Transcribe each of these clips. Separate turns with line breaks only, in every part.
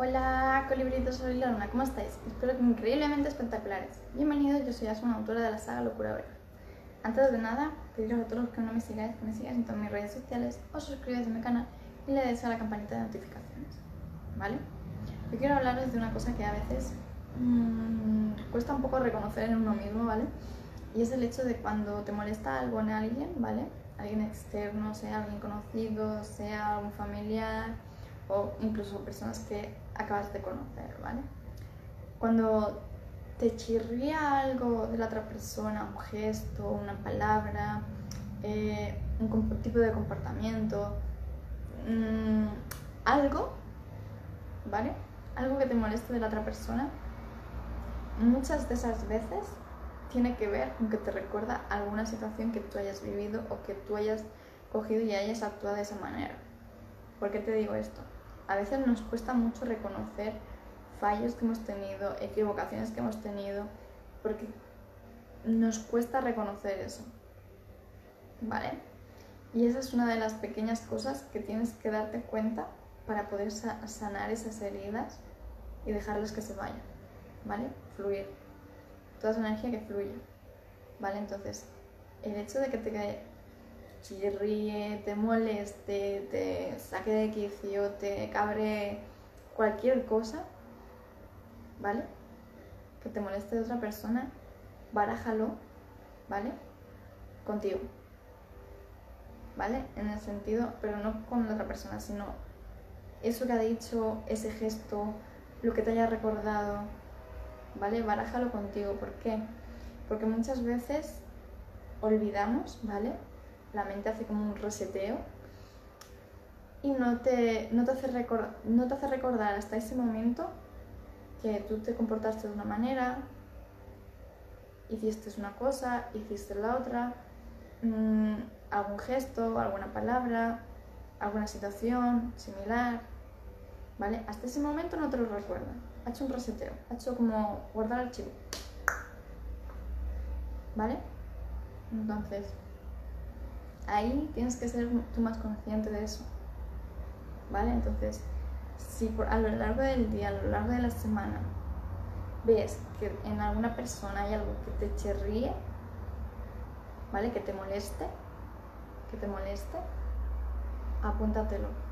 Hola, colibritos, soy Lorna, ¿cómo estáis? Espero que increíblemente espectaculares. Bienvenidos, yo soy Asuna, autora de la saga Locura Breve. Antes de nada, pediros a todos los que no me sigáis, que me sigáis en todas mis redes sociales, os suscribáis a mi canal y le deis a la campanita de notificaciones, ¿vale? Yo quiero hablaros de una cosa que a veces mmm, cuesta un poco reconocer en uno mismo, ¿vale? Y es el hecho de cuando te molesta algo en alguien, ¿vale? Alguien externo, sea alguien conocido, sea algún familiar o incluso personas que acabas de conocer, ¿vale? Cuando te chirría algo de la otra persona, un gesto, una palabra, eh, un tipo de comportamiento, mmm, algo, ¿vale? Algo que te moleste de la otra persona, muchas de esas veces tiene que ver con que te recuerda alguna situación que tú hayas vivido o que tú hayas cogido y hayas actuado de esa manera. ¿Por qué te digo esto? A veces nos cuesta mucho reconocer fallos que hemos tenido, equivocaciones que hemos tenido, porque nos cuesta reconocer eso. ¿Vale? Y esa es una de las pequeñas cosas que tienes que darte cuenta para poder sanar esas heridas y dejarlas que se vayan. ¿Vale? Fluir toda esa energía que fluye. ¿Vale? Entonces, el hecho de que te chirríe, te moleste, te saque de quicio, te cabre cualquier cosa, ¿vale? Que te moleste de otra persona, barájalo, ¿vale? Contigo. ¿Vale? En el sentido, pero no con la otra persona, sino eso que ha dicho, ese gesto, lo que te haya recordado, ¿vale? Barájalo contigo. ¿Por qué? Porque muchas veces olvidamos, ¿vale? La mente hace como un reseteo y no te, no te, hace, no te hace recordar hasta ese momento que tú te comportaste de una manera, hiciste una cosa, hiciste la otra, mmm, algún gesto, alguna palabra, alguna situación similar, ¿vale? Hasta ese momento no te lo recuerda ha hecho un reseteo, ha hecho como guardar archivo. ¿Vale? Entonces, ahí tienes que ser tú más consciente de eso. ¿Vale? Entonces, si por, a lo largo del día, a lo largo de la semana, ves que en alguna persona hay algo que te chirríe, ¿vale? Que te moleste, que te moleste, apúntatelo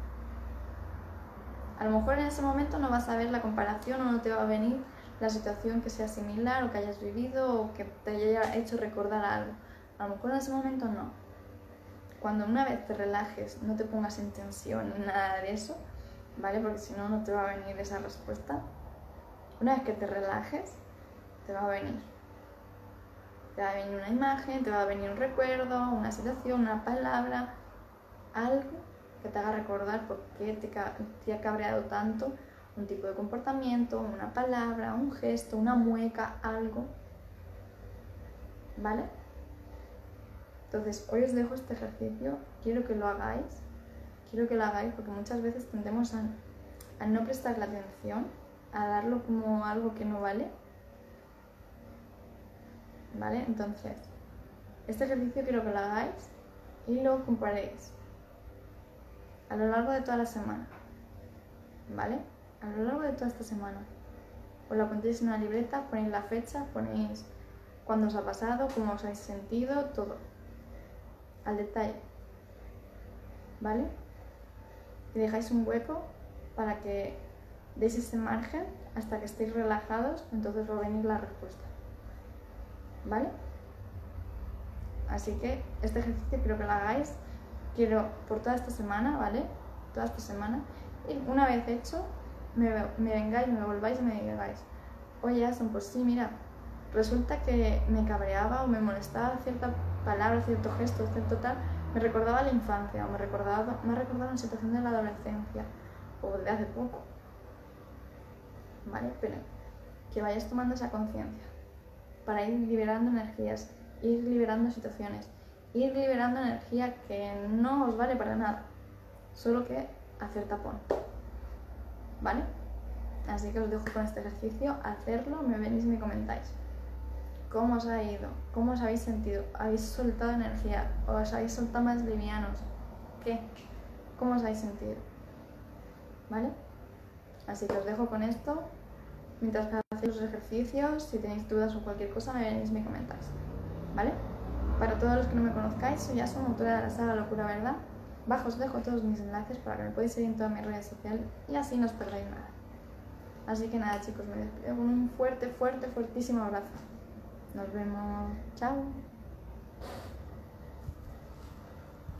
a lo mejor en ese momento no vas a ver la comparación o no te va a venir la situación que sea similar o que hayas vivido o que te haya hecho recordar algo. A lo mejor en ese momento no. Cuando una vez te relajes, no te pongas en tensión nada de eso, ¿vale? Porque si no, no te va a venir esa respuesta. Una vez que te relajes, te va a venir. Te va a venir una imagen, te va a venir un recuerdo, una situación, una palabra, algo que te haga recordar por qué te, ha cabreado tanto un tipo de comportamiento, una palabra, un gesto, una mueca, algo. ¿Vale? Entonces, hoy os dejo este ejercicio, quiero que lo hagáis, quiero que lo hagáis porque muchas veces tendemos a, no prestarle atención, a darlo como algo que no vale. ¿Vale? Entonces, este ejercicio quiero que lo hagáis y lo comparéis a lo largo de toda la semana. ¿Vale? A lo largo de toda esta semana. Os la ponéis en una libreta, ponéis la fecha, ponéis cuándo os ha pasado, cómo os habéis sentido, todo. Al detalle. ¿Vale? Y dejáis un hueco para que deis ese margen hasta que estéis relajados, entonces va a la respuesta. ¿Vale? Así que este ejercicio quiero que lo hagáis quiero por toda esta semana, ¿vale? Toda esta semana. Y una vez hecho, me, me vengáis, me volváis y me digáis, oye, Aston, pues sí, mira, resulta que me cabreaba o me molestaba cierta palabra, cierto gesto, cierto tal, me recordaba la infancia o me, recordaba, me ha recordado una situación de la adolescencia o de hace poco. ¿Vale? Pero que vayas tomando esa conciencia para ir liberando energías, ir liberando situaciones, ir liberando energía que no os vale para nada, solo que hacer tapón. ¿Vale? Así que os dejo con este ejercicio, hacerlo, me venís y me comentáis. ¿Cómo os ha ido? ¿Cómo os habéis sentido? ¿Habéis soltado energía? ¿Os habéis soltado más livianos? ¿Qué? ¿Cómo os habéis sentido? ¿Vale? Así que os dejo con esto. Mientras hacéis los ejercicios, si tenéis dudas o cualquier cosa, me venís y me comentáis. ¿Vale? Para todos los que no me conozcáis, soy ya soy autora de la saga Locura Verdad. Bajo os dejo todos mis enlaces para que me podáis seguir en todas mis redes sociales y así no os perdáis nada. Así que nada chicos, me despido con un fuerte, fuerte, fuertísimo abrazo. Nos vemos. Chao.